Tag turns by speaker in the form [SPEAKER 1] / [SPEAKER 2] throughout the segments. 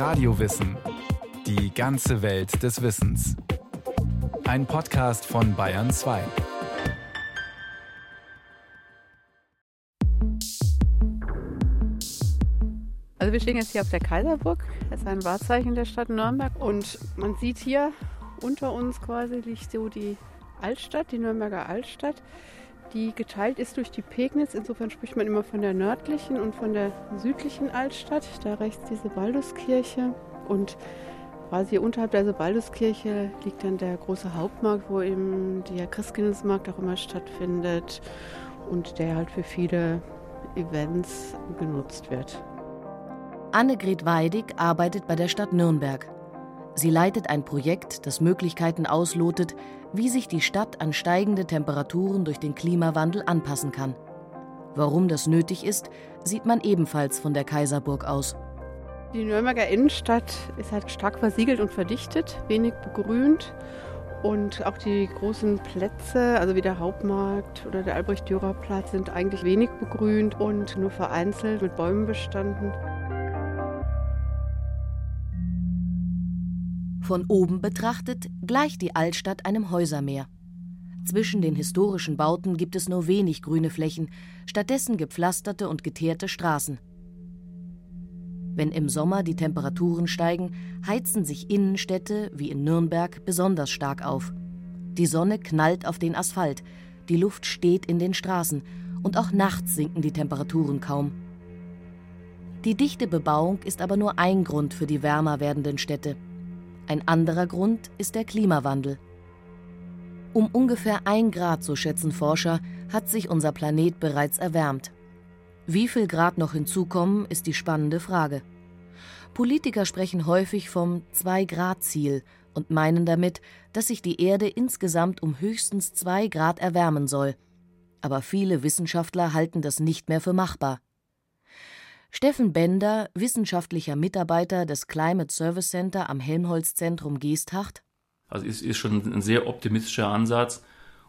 [SPEAKER 1] Radiowissen. Die ganze Welt des Wissens. Ein Podcast von Bayern 2.
[SPEAKER 2] Also wir stehen jetzt hier auf der Kaiserburg. Das ist ein Wahrzeichen der Stadt Nürnberg. Und man sieht hier unter uns quasi liegt so die Altstadt, die Nürnberger Altstadt die geteilt ist durch die Pegnitz. Insofern spricht man immer von der nördlichen und von der südlichen Altstadt. Da rechts diese Balduskirche und quasi unterhalb der Balduskirche liegt dann der große Hauptmarkt, wo eben der Christkindlesmarkt auch immer stattfindet und der halt für viele Events genutzt wird.
[SPEAKER 3] Annegret Weidig arbeitet bei der Stadt Nürnberg. Sie leitet ein Projekt, das Möglichkeiten auslotet, wie sich die Stadt an steigende Temperaturen durch den Klimawandel anpassen kann. Warum das nötig ist, sieht man ebenfalls von der Kaiserburg aus.
[SPEAKER 2] Die Nürnberger Innenstadt ist halt stark versiegelt und verdichtet, wenig begrünt. Und auch die großen Plätze, also wie der Hauptmarkt oder der Albrecht-Dürer-Platz, sind eigentlich wenig begrünt und nur vereinzelt mit Bäumen bestanden.
[SPEAKER 3] Von oben betrachtet gleicht die Altstadt einem Häusermeer. Zwischen den historischen Bauten gibt es nur wenig grüne Flächen, stattdessen gepflasterte und geteerte Straßen. Wenn im Sommer die Temperaturen steigen, heizen sich Innenstädte wie in Nürnberg besonders stark auf. Die Sonne knallt auf den Asphalt, die Luft steht in den Straßen und auch nachts sinken die Temperaturen kaum. Die dichte Bebauung ist aber nur ein Grund für die wärmer werdenden Städte. Ein anderer Grund ist der Klimawandel. Um ungefähr ein Grad, so schätzen Forscher, hat sich unser Planet bereits erwärmt. Wie viel Grad noch hinzukommen, ist die spannende Frage. Politiker sprechen häufig vom Zwei-Grad-Ziel und meinen damit, dass sich die Erde insgesamt um höchstens zwei Grad erwärmen soll. Aber viele Wissenschaftler halten das nicht mehr für machbar. Steffen Bender, wissenschaftlicher Mitarbeiter des Climate Service Center am Helmholtz-Zentrum Geesthacht.
[SPEAKER 4] Also es ist schon ein sehr optimistischer Ansatz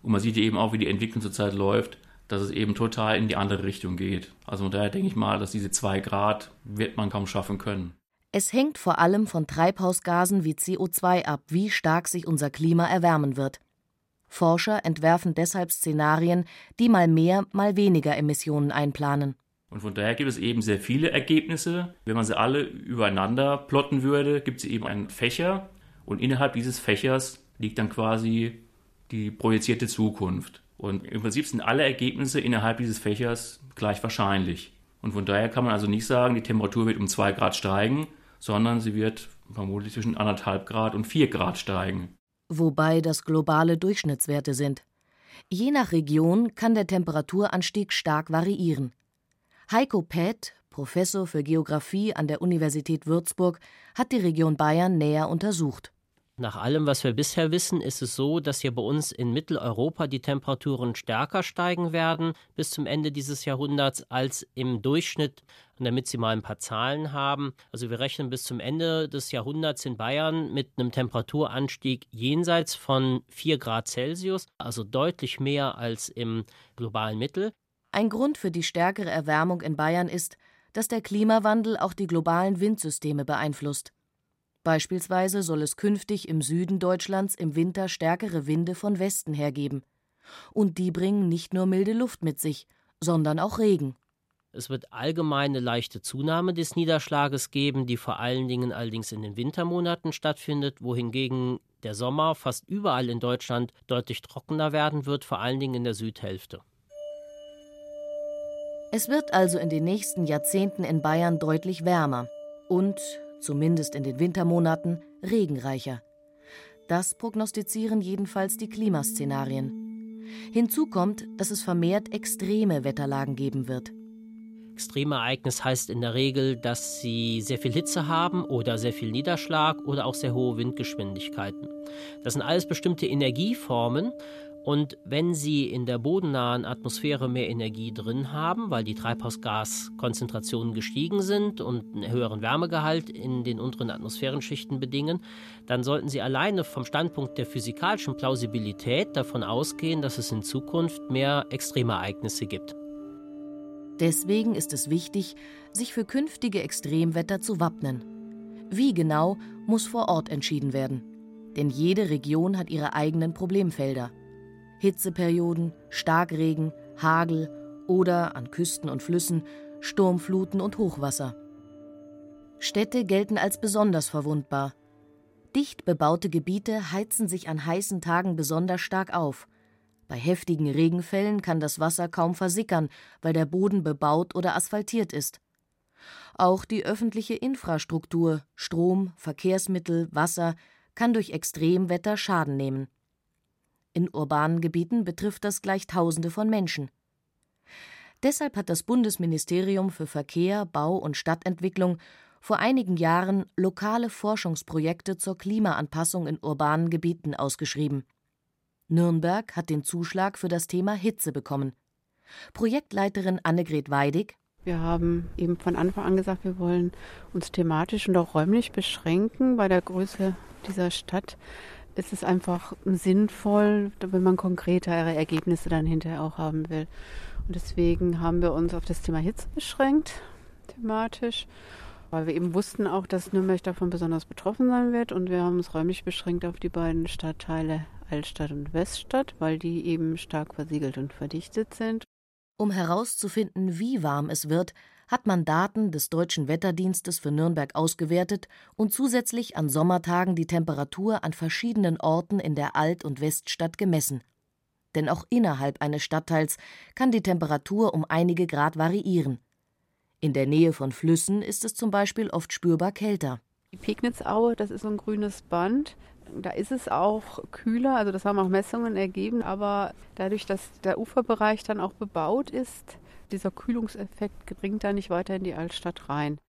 [SPEAKER 4] und man sieht eben auch, wie die Entwicklung zurzeit läuft, dass es eben total in die andere Richtung geht. Also von daher denke ich mal, dass diese zwei Grad wird man kaum schaffen können.
[SPEAKER 3] Es hängt vor allem von Treibhausgasen wie CO2 ab, wie stark sich unser Klima erwärmen wird. Forscher entwerfen deshalb Szenarien, die mal mehr, mal weniger Emissionen einplanen.
[SPEAKER 4] Und von daher gibt es eben sehr viele Ergebnisse. Wenn man sie alle übereinander plotten würde, gibt es eben einen Fächer und innerhalb dieses Fächers liegt dann quasi die projizierte Zukunft. Und im Prinzip sind alle Ergebnisse innerhalb dieses Fächers gleich wahrscheinlich. Und von daher kann man also nicht sagen, die Temperatur wird um zwei Grad steigen, sondern sie wird vermutlich zwischen anderthalb Grad und vier Grad steigen.
[SPEAKER 3] Wobei das globale Durchschnittswerte sind. Je nach Region kann der Temperaturanstieg stark variieren. Heiko Päth, Professor für Geographie an der Universität Würzburg, hat die Region Bayern näher untersucht.
[SPEAKER 5] Nach allem, was wir bisher wissen, ist es so, dass hier bei uns in Mitteleuropa die Temperaturen stärker steigen werden bis zum Ende dieses Jahrhunderts als im Durchschnitt, damit Sie mal ein paar Zahlen haben. Also wir rechnen bis zum Ende des Jahrhunderts in Bayern mit einem Temperaturanstieg jenseits von 4 Grad Celsius, also deutlich mehr als im globalen Mittel.
[SPEAKER 3] Ein Grund für die stärkere Erwärmung in Bayern ist, dass der Klimawandel auch die globalen Windsysteme beeinflusst. Beispielsweise soll es künftig im Süden Deutschlands im Winter stärkere Winde von Westen her geben. Und die bringen nicht nur milde Luft mit sich, sondern auch Regen.
[SPEAKER 5] Es wird allgemeine leichte Zunahme des Niederschlages geben, die vor allen Dingen allerdings in den Wintermonaten stattfindet, wohingegen der Sommer fast überall in Deutschland deutlich trockener werden wird, vor allen Dingen in der Südhälfte.
[SPEAKER 3] Es wird also in den nächsten Jahrzehnten in Bayern deutlich wärmer und, zumindest in den Wintermonaten, regenreicher. Das prognostizieren jedenfalls die Klimaszenarien. Hinzu kommt, dass es vermehrt extreme Wetterlagen geben wird.
[SPEAKER 5] Extreme Ereignis heißt in der Regel, dass sie sehr viel Hitze haben oder sehr viel Niederschlag oder auch sehr hohe Windgeschwindigkeiten. Das sind alles bestimmte Energieformen und wenn Sie in der bodennahen Atmosphäre mehr Energie drin haben, weil die Treibhausgaskonzentrationen gestiegen sind und einen höheren Wärmegehalt in den unteren Atmosphärenschichten bedingen, dann sollten Sie alleine vom Standpunkt der physikalischen Plausibilität davon ausgehen, dass es in Zukunft mehr Extremereignisse gibt.
[SPEAKER 3] Deswegen ist es wichtig, sich für künftige Extremwetter zu wappnen. Wie genau, muss vor Ort entschieden werden. Denn jede Region hat ihre eigenen Problemfelder. Hitzeperioden, Starkregen, Hagel oder an Küsten und Flüssen Sturmfluten und Hochwasser. Städte gelten als besonders verwundbar. Dicht bebaute Gebiete heizen sich an heißen Tagen besonders stark auf. Bei heftigen Regenfällen kann das Wasser kaum versickern, weil der Boden bebaut oder asphaltiert ist. Auch die öffentliche Infrastruktur, Strom, Verkehrsmittel, Wasser kann durch Extremwetter Schaden nehmen. In urbanen Gebieten betrifft das gleich Tausende von Menschen. Deshalb hat das Bundesministerium für Verkehr, Bau und Stadtentwicklung vor einigen Jahren lokale Forschungsprojekte zur Klimaanpassung in urbanen Gebieten ausgeschrieben. Nürnberg hat den Zuschlag für das Thema Hitze bekommen. Projektleiterin Annegret Weidig
[SPEAKER 2] wir haben eben von Anfang an gesagt, wir wollen uns thematisch und auch räumlich beschränken. Bei der Größe dieser Stadt ist es einfach sinnvoll, wenn man konkretere Ergebnisse dann hinterher auch haben will. Und deswegen haben wir uns auf das Thema Hitze beschränkt, thematisch, weil wir eben wussten auch, dass Nürnberg davon besonders betroffen sein wird. Und wir haben uns räumlich beschränkt auf die beiden Stadtteile Altstadt und Weststadt, weil die eben stark versiegelt und verdichtet sind.
[SPEAKER 3] Um herauszufinden, wie warm es wird, hat man Daten des Deutschen Wetterdienstes für Nürnberg ausgewertet und zusätzlich an Sommertagen die Temperatur an verschiedenen Orten in der Alt- und Weststadt gemessen. Denn auch innerhalb eines Stadtteils kann die Temperatur um einige Grad variieren. In der Nähe von Flüssen ist es zum Beispiel oft spürbar kälter.
[SPEAKER 2] Die Pegnitzaue, das ist so ein grünes Band. Da ist es auch kühler, also das haben auch Messungen ergeben, aber dadurch, dass der Uferbereich dann auch bebaut ist, dieser Kühlungseffekt dringt da nicht weiter in die Altstadt rein.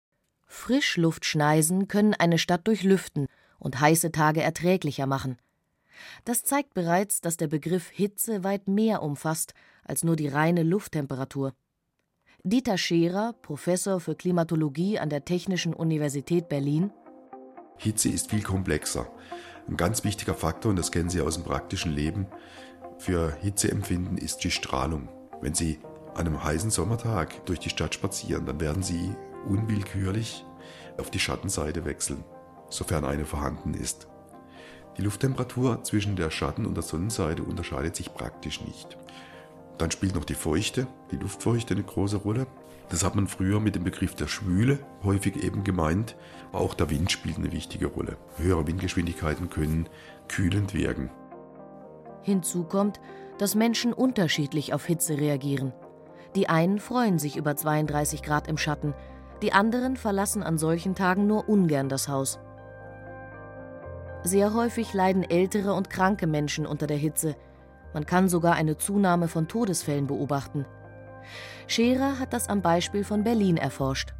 [SPEAKER 3] Frischluftschneisen können eine Stadt durchlüften und heiße Tage erträglicher machen. Das zeigt bereits, dass der Begriff Hitze weit mehr umfasst als nur die reine Lufttemperatur. Dieter Scherer, Professor für Klimatologie an der Technischen Universität Berlin.
[SPEAKER 6] Hitze ist viel komplexer. Ein ganz wichtiger Faktor, und das kennen Sie aus dem praktischen Leben, für Hitzeempfinden ist die Strahlung. Wenn Sie an einem heißen Sommertag durch die Stadt spazieren, dann werden Sie unwillkürlich auf die Schattenseite wechseln, sofern eine vorhanden ist. Die Lufttemperatur zwischen der Schatten- und der Sonnenseite unterscheidet sich praktisch nicht. Dann spielt noch die Feuchte, die Luftfeuchte eine große Rolle. Das hat man früher mit dem Begriff der Schwüle häufig eben gemeint. Auch der Wind spielt eine wichtige Rolle. Höhere Windgeschwindigkeiten können kühlend wirken.
[SPEAKER 3] Hinzu kommt, dass Menschen unterschiedlich auf Hitze reagieren. Die einen freuen sich über 32 Grad im Schatten, die anderen verlassen an solchen Tagen nur ungern das Haus. Sehr häufig leiden ältere und kranke Menschen unter der Hitze, man kann sogar eine Zunahme von Todesfällen beobachten. Scherer hat das am Beispiel von Berlin erforscht.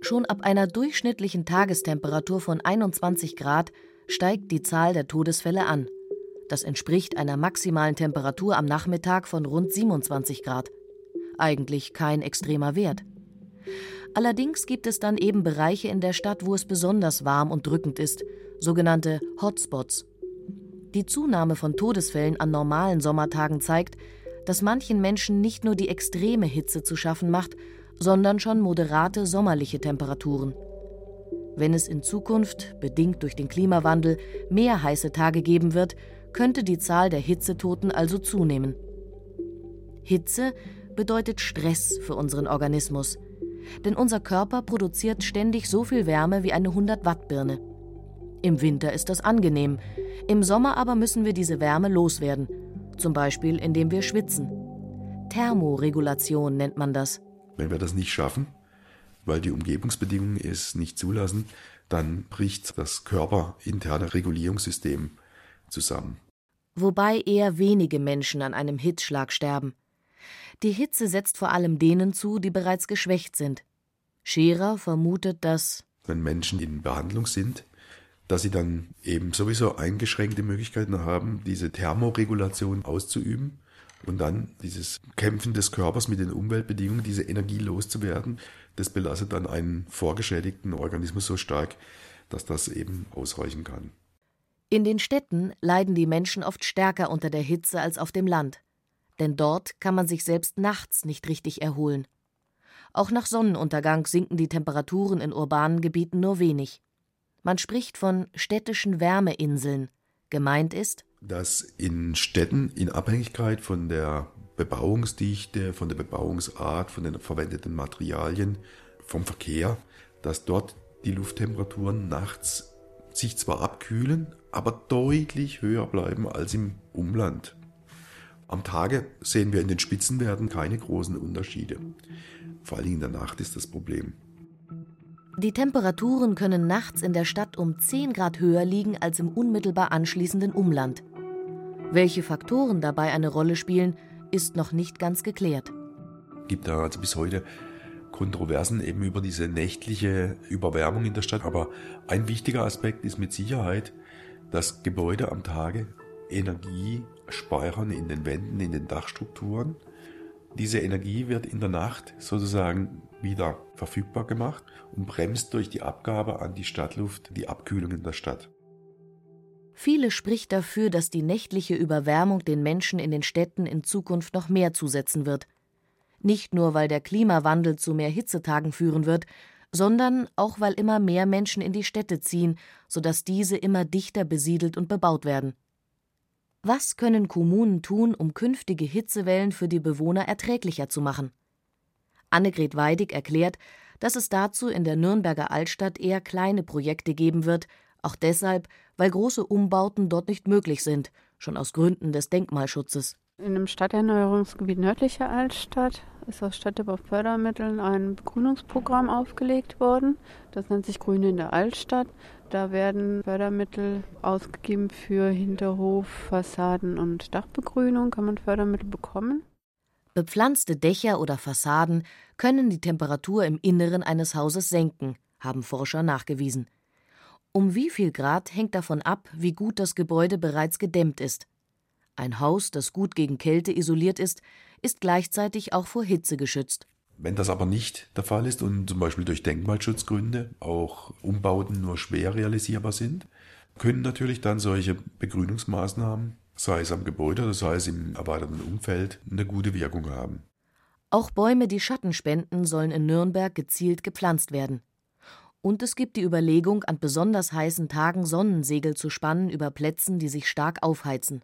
[SPEAKER 3] Schon ab einer durchschnittlichen Tagestemperatur von 21 Grad steigt die Zahl der Todesfälle an. Das entspricht einer maximalen Temperatur am Nachmittag von rund 27 Grad. Eigentlich kein extremer Wert. Allerdings gibt es dann eben Bereiche in der Stadt, wo es besonders warm und drückend ist, sogenannte Hotspots. Die Zunahme von Todesfällen an normalen Sommertagen zeigt, dass manchen Menschen nicht nur die extreme Hitze zu schaffen macht, sondern schon moderate sommerliche Temperaturen. Wenn es in Zukunft, bedingt durch den Klimawandel, mehr heiße Tage geben wird, könnte die Zahl der Hitzetoten also zunehmen. Hitze bedeutet Stress für unseren Organismus, denn unser Körper produziert ständig so viel Wärme wie eine 100 Watt Birne. Im Winter ist das angenehm, im Sommer aber müssen wir diese Wärme loswerden, zum Beispiel indem wir schwitzen. Thermoregulation nennt man das.
[SPEAKER 6] Wenn wir das nicht schaffen, weil die Umgebungsbedingungen es nicht zulassen, dann bricht das körperinterne Regulierungssystem zusammen.
[SPEAKER 3] Wobei eher wenige Menschen an einem Hitzschlag sterben. Die Hitze setzt vor allem denen zu, die bereits geschwächt sind. Scherer vermutet, dass
[SPEAKER 6] wenn Menschen in Behandlung sind, dass sie dann eben sowieso eingeschränkte Möglichkeiten haben, diese Thermoregulation auszuüben und dann dieses Kämpfen des Körpers mit den Umweltbedingungen, diese Energie loszuwerden, das belastet dann einen vorgeschädigten Organismus so stark, dass das eben ausreichen kann.
[SPEAKER 3] In den Städten leiden die Menschen oft stärker unter der Hitze als auf dem Land, denn dort kann man sich selbst nachts nicht richtig erholen. Auch nach Sonnenuntergang sinken die Temperaturen in urbanen Gebieten nur wenig. Man spricht von städtischen Wärmeinseln. Gemeint ist,
[SPEAKER 6] dass in Städten in Abhängigkeit von der Bebauungsdichte, von der Bebauungsart, von den verwendeten Materialien, vom Verkehr, dass dort die Lufttemperaturen nachts sich zwar abkühlen, aber deutlich höher bleiben als im Umland. Am Tage sehen wir in den Spitzenwerten keine großen Unterschiede. Vor allem in der Nacht ist das Problem.
[SPEAKER 3] Die Temperaturen können nachts in der Stadt um 10 Grad höher liegen als im unmittelbar anschließenden Umland. Welche Faktoren dabei eine Rolle spielen, ist noch nicht ganz geklärt.
[SPEAKER 6] Es gibt da also bis heute Kontroversen eben über diese nächtliche Überwärmung in der Stadt. Aber ein wichtiger Aspekt ist mit Sicherheit, dass Gebäude am Tage Energie speichern in den Wänden, in den Dachstrukturen. Diese Energie wird in der Nacht sozusagen wieder verfügbar gemacht und bremst durch die Abgabe an die Stadtluft die Abkühlung in der Stadt.
[SPEAKER 3] Viele spricht dafür, dass die nächtliche Überwärmung den Menschen in den Städten in Zukunft noch mehr zusetzen wird. Nicht nur, weil der Klimawandel zu mehr Hitzetagen führen wird, sondern auch, weil immer mehr Menschen in die Städte ziehen, sodass diese immer dichter besiedelt und bebaut werden. Was können Kommunen tun, um künftige Hitzewellen für die Bewohner erträglicher zu machen? Annegret Weidig erklärt, dass es dazu in der Nürnberger Altstadt eher kleine Projekte geben wird, auch deshalb, weil große Umbauten dort nicht möglich sind, schon aus Gründen des Denkmalschutzes.
[SPEAKER 2] In dem Stadterneuerungsgebiet nördlicher Altstadt ist aus Städtebaufördermitteln ein Begrünungsprogramm aufgelegt worden. Das nennt sich Grüne in der Altstadt. Da werden Fördermittel ausgegeben für Hinterhof, Fassaden und Dachbegrünung. Kann man Fördermittel bekommen?
[SPEAKER 3] Bepflanzte Dächer oder Fassaden können die Temperatur im Inneren eines Hauses senken, haben Forscher nachgewiesen. Um wie viel Grad hängt davon ab, wie gut das Gebäude bereits gedämmt ist. Ein Haus, das gut gegen Kälte isoliert ist, ist gleichzeitig auch vor Hitze geschützt.
[SPEAKER 6] Wenn das aber nicht der Fall ist und zum Beispiel durch Denkmalschutzgründe auch Umbauten nur schwer realisierbar sind, können natürlich dann solche Begrünungsmaßnahmen, sei es am Gebäude oder sei es im erweiterten Umfeld, eine gute Wirkung haben.
[SPEAKER 3] Auch Bäume, die Schatten spenden, sollen in Nürnberg gezielt gepflanzt werden. Und es gibt die Überlegung, an besonders heißen Tagen Sonnensegel zu spannen über Plätzen, die sich stark aufheizen.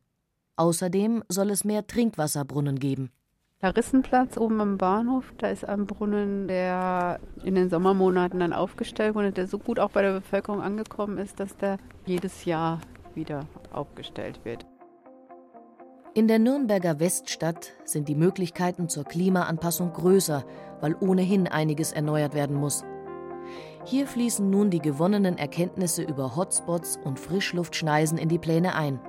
[SPEAKER 3] Außerdem soll es mehr Trinkwasserbrunnen geben.
[SPEAKER 2] Larissenplatz oben am Bahnhof, da ist ein Brunnen, der in den Sommermonaten dann aufgestellt wurde, der so gut auch bei der Bevölkerung angekommen ist, dass der jedes Jahr wieder aufgestellt wird.
[SPEAKER 3] In der Nürnberger Weststadt sind die Möglichkeiten zur Klimaanpassung größer, weil ohnehin einiges erneuert werden muss. Hier fließen nun die gewonnenen Erkenntnisse über Hotspots und Frischluftschneisen in die Pläne ein.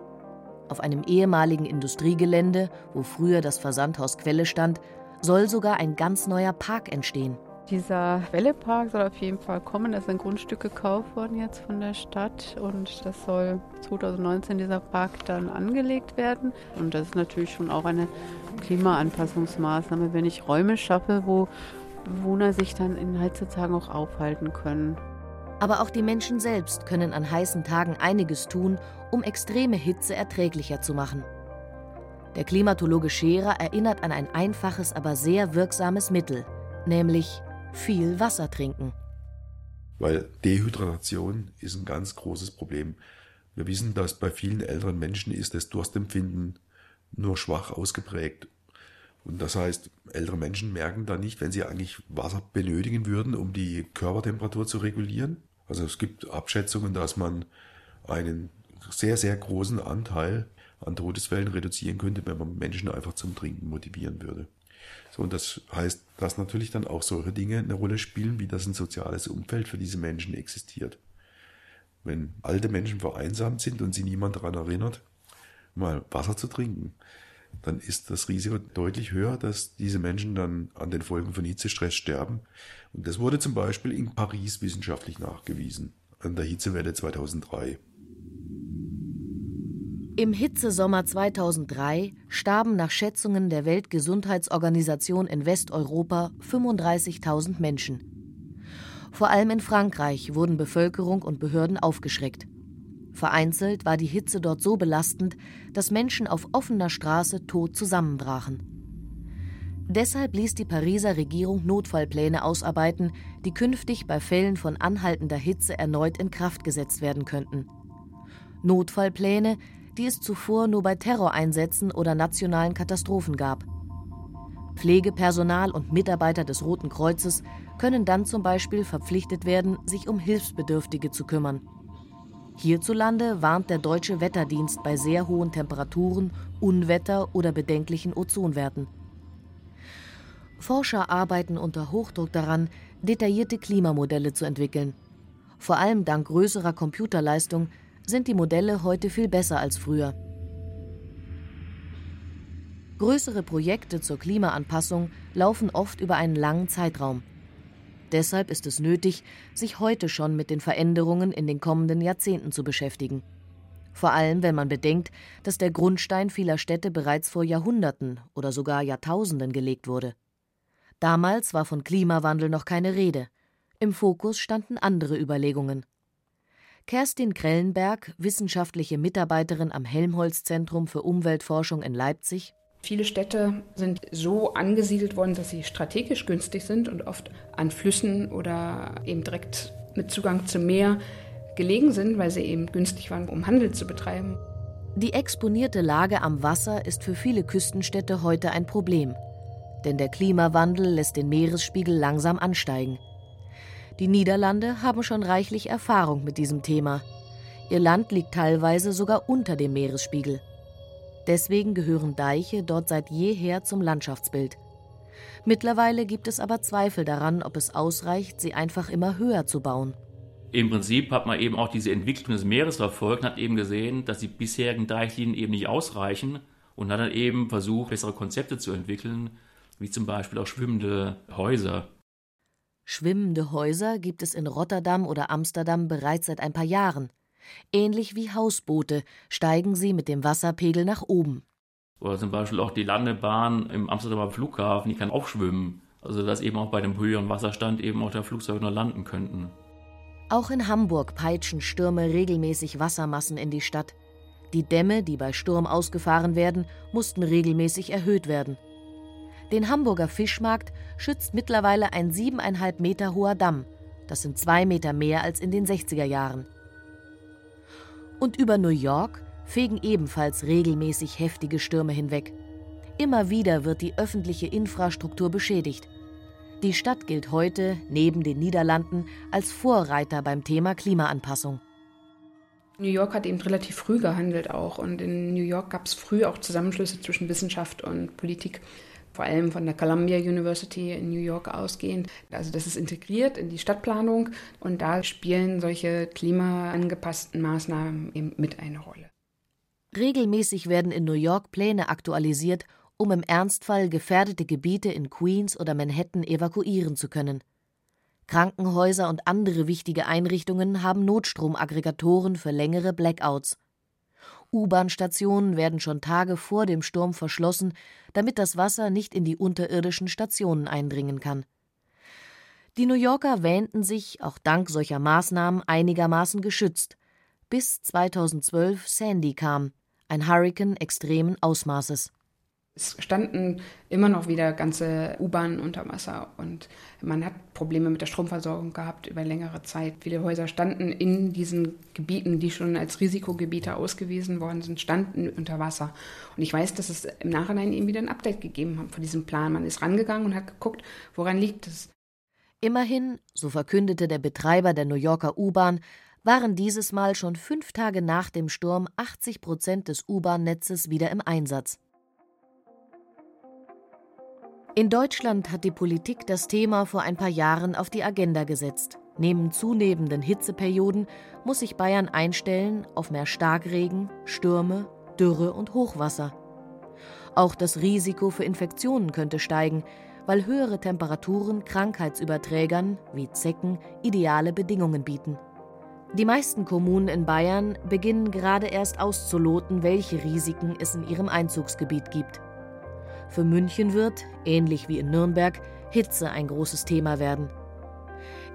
[SPEAKER 3] Auf einem ehemaligen Industriegelände, wo früher das Versandhaus Quelle stand, soll sogar ein ganz neuer Park entstehen.
[SPEAKER 2] Dieser Quellepark soll auf jeden Fall kommen. Da ist ein Grundstück gekauft worden jetzt von der Stadt und das soll 2019 dieser Park dann angelegt werden. Und das ist natürlich schon auch eine Klimaanpassungsmaßnahme, wenn ich Räume schaffe, wo Bewohner sich dann in Heizetagen auch aufhalten können.
[SPEAKER 3] Aber auch die Menschen selbst können an heißen Tagen einiges tun, um extreme Hitze erträglicher zu machen. Der Klimatologe Scherer erinnert an ein einfaches, aber sehr wirksames Mittel, nämlich viel Wasser trinken.
[SPEAKER 6] Weil Dehydratation ist ein ganz großes Problem. Wir wissen, dass bei vielen älteren Menschen ist das Durstempfinden nur schwach ausgeprägt. Und das heißt, ältere Menschen merken da nicht, wenn sie eigentlich Wasser benötigen würden, um die Körpertemperatur zu regulieren. Also es gibt Abschätzungen, dass man einen sehr, sehr großen Anteil an Todesfällen reduzieren könnte, wenn man Menschen einfach zum Trinken motivieren würde. So, und das heißt, dass natürlich dann auch solche Dinge eine Rolle spielen, wie das ein soziales Umfeld für diese Menschen existiert. Wenn alte Menschen vereinsamt sind und sie niemand daran erinnert, mal Wasser zu trinken, dann ist das Risiko deutlich höher, dass diese Menschen dann an den Folgen von Hitzestress sterben. Und das wurde zum Beispiel in Paris wissenschaftlich nachgewiesen, an der Hitzewelle 2003.
[SPEAKER 3] Im Hitzesommer 2003 starben nach Schätzungen der Weltgesundheitsorganisation in Westeuropa 35.000 Menschen. Vor allem in Frankreich wurden Bevölkerung und Behörden aufgeschreckt. Vereinzelt war die Hitze dort so belastend, dass Menschen auf offener Straße tot zusammenbrachen. Deshalb ließ die Pariser Regierung Notfallpläne ausarbeiten, die künftig bei Fällen von anhaltender Hitze erneut in Kraft gesetzt werden könnten. Notfallpläne, die es zuvor nur bei Terroreinsätzen oder nationalen Katastrophen gab. Pflegepersonal und Mitarbeiter des Roten Kreuzes können dann zum Beispiel verpflichtet werden, sich um Hilfsbedürftige zu kümmern. Hierzulande warnt der Deutsche Wetterdienst bei sehr hohen Temperaturen, Unwetter oder bedenklichen Ozonwerten. Forscher arbeiten unter Hochdruck daran, detaillierte Klimamodelle zu entwickeln. Vor allem dank größerer Computerleistung sind die Modelle heute viel besser als früher. Größere Projekte zur Klimaanpassung laufen oft über einen langen Zeitraum. Deshalb ist es nötig, sich heute schon mit den Veränderungen in den kommenden Jahrzehnten zu beschäftigen. Vor allem, wenn man bedenkt, dass der Grundstein vieler Städte bereits vor Jahrhunderten oder sogar Jahrtausenden gelegt wurde. Damals war von Klimawandel noch keine Rede. Im Fokus standen andere Überlegungen. Kerstin Krellenberg, wissenschaftliche Mitarbeiterin am Helmholtz-Zentrum für Umweltforschung in Leipzig,
[SPEAKER 7] Viele Städte sind so angesiedelt worden, dass sie strategisch günstig sind und oft an Flüssen oder eben direkt mit Zugang zum Meer gelegen sind, weil sie eben günstig waren, um Handel zu betreiben.
[SPEAKER 3] Die exponierte Lage am Wasser ist für viele Küstenstädte heute ein Problem. Denn der Klimawandel lässt den Meeresspiegel langsam ansteigen. Die Niederlande haben schon reichlich Erfahrung mit diesem Thema. Ihr Land liegt teilweise sogar unter dem Meeresspiegel. Deswegen gehören Deiche dort seit jeher zum Landschaftsbild. Mittlerweile gibt es aber Zweifel daran, ob es ausreicht, sie einfach immer höher zu bauen.
[SPEAKER 4] Im Prinzip hat man eben auch diese Entwicklung des Meeres verfolgt und hat eben gesehen, dass die bisherigen Deichlinien eben nicht ausreichen und hat dann eben versucht, bessere Konzepte zu entwickeln, wie zum Beispiel auch schwimmende Häuser.
[SPEAKER 3] Schwimmende Häuser gibt es in Rotterdam oder Amsterdam bereits seit ein paar Jahren. Ähnlich wie Hausboote steigen sie mit dem Wasserpegel nach oben.
[SPEAKER 4] Oder zum Beispiel auch die Landebahn im Amsterdamer Flughafen, die kann auch schwimmen. Also dass eben auch bei dem höheren Wasserstand eben auch der Flugzeuge noch landen könnten.
[SPEAKER 3] Auch in Hamburg peitschen Stürme regelmäßig Wassermassen in die Stadt. Die Dämme, die bei Sturm ausgefahren werden, mussten regelmäßig erhöht werden. Den Hamburger Fischmarkt schützt mittlerweile ein siebeneinhalb Meter hoher Damm. Das sind zwei Meter mehr als in den 60er Jahren. Und über New York fegen ebenfalls regelmäßig heftige Stürme hinweg. Immer wieder wird die öffentliche Infrastruktur beschädigt. Die Stadt gilt heute, neben den Niederlanden, als Vorreiter beim Thema Klimaanpassung.
[SPEAKER 7] New York hat eben relativ früh gehandelt auch und in New York gab es früh auch Zusammenschlüsse zwischen Wissenschaft und Politik vor allem von der Columbia University in New York ausgehend. Also das ist integriert in die Stadtplanung und da spielen solche klimaangepassten Maßnahmen eben mit eine Rolle.
[SPEAKER 3] Regelmäßig werden in New York Pläne aktualisiert, um im Ernstfall gefährdete Gebiete in Queens oder Manhattan evakuieren zu können. Krankenhäuser und andere wichtige Einrichtungen haben Notstromaggregatoren für längere Blackouts. U-Bahn-Stationen werden schon Tage vor dem Sturm verschlossen, damit das Wasser nicht in die unterirdischen Stationen eindringen kann. Die New Yorker wähnten sich, auch dank solcher Maßnahmen, einigermaßen geschützt, bis 2012 Sandy kam, ein Hurrikan extremen Ausmaßes.
[SPEAKER 7] Es standen immer noch wieder ganze U-Bahnen unter Wasser und man hat Probleme mit der Stromversorgung gehabt über längere Zeit. Viele Häuser standen in diesen Gebieten, die schon als Risikogebiete ausgewiesen worden sind, standen unter Wasser. Und ich weiß, dass es im Nachhinein eben wieder ein Update gegeben hat von diesem Plan. Man ist rangegangen und hat geguckt, woran liegt es.
[SPEAKER 3] Immerhin, so verkündete der Betreiber der New Yorker U-Bahn, waren dieses Mal schon fünf Tage nach dem Sturm 80 Prozent des U-Bahn-Netzes wieder im Einsatz. In Deutschland hat die Politik das Thema vor ein paar Jahren auf die Agenda gesetzt. Neben zunehmenden Hitzeperioden muss sich Bayern einstellen auf mehr Starkregen, Stürme, Dürre und Hochwasser. Auch das Risiko für Infektionen könnte steigen, weil höhere Temperaturen Krankheitsüberträgern wie Zecken ideale Bedingungen bieten. Die meisten Kommunen in Bayern beginnen gerade erst auszuloten, welche Risiken es in ihrem Einzugsgebiet gibt. Für München wird, ähnlich wie in Nürnberg, Hitze ein großes Thema werden.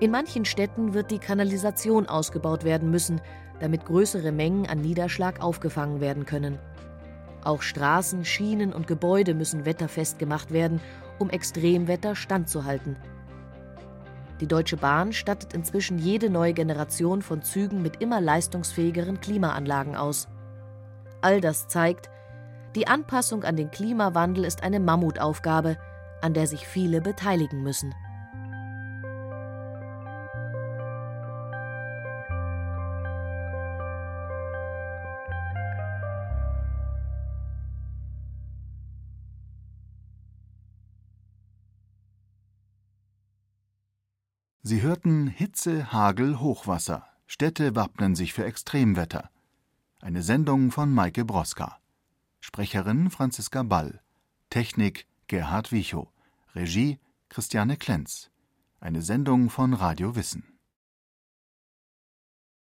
[SPEAKER 3] In manchen Städten wird die Kanalisation ausgebaut werden müssen, damit größere Mengen an Niederschlag aufgefangen werden können. Auch Straßen, Schienen und Gebäude müssen wetterfest gemacht werden, um Extremwetter standzuhalten. Die Deutsche Bahn stattet inzwischen jede neue Generation von Zügen mit immer leistungsfähigeren Klimaanlagen aus. All das zeigt, die Anpassung an den Klimawandel ist eine Mammutaufgabe, an der sich viele beteiligen müssen.
[SPEAKER 1] Sie hörten Hitze, Hagel, Hochwasser. Städte wappnen sich für Extremwetter. Eine Sendung von Maike Broska. Sprecherin Franziska Ball. Technik Gerhard Wichow. Regie Christiane Klenz. Eine Sendung von Radio Wissen.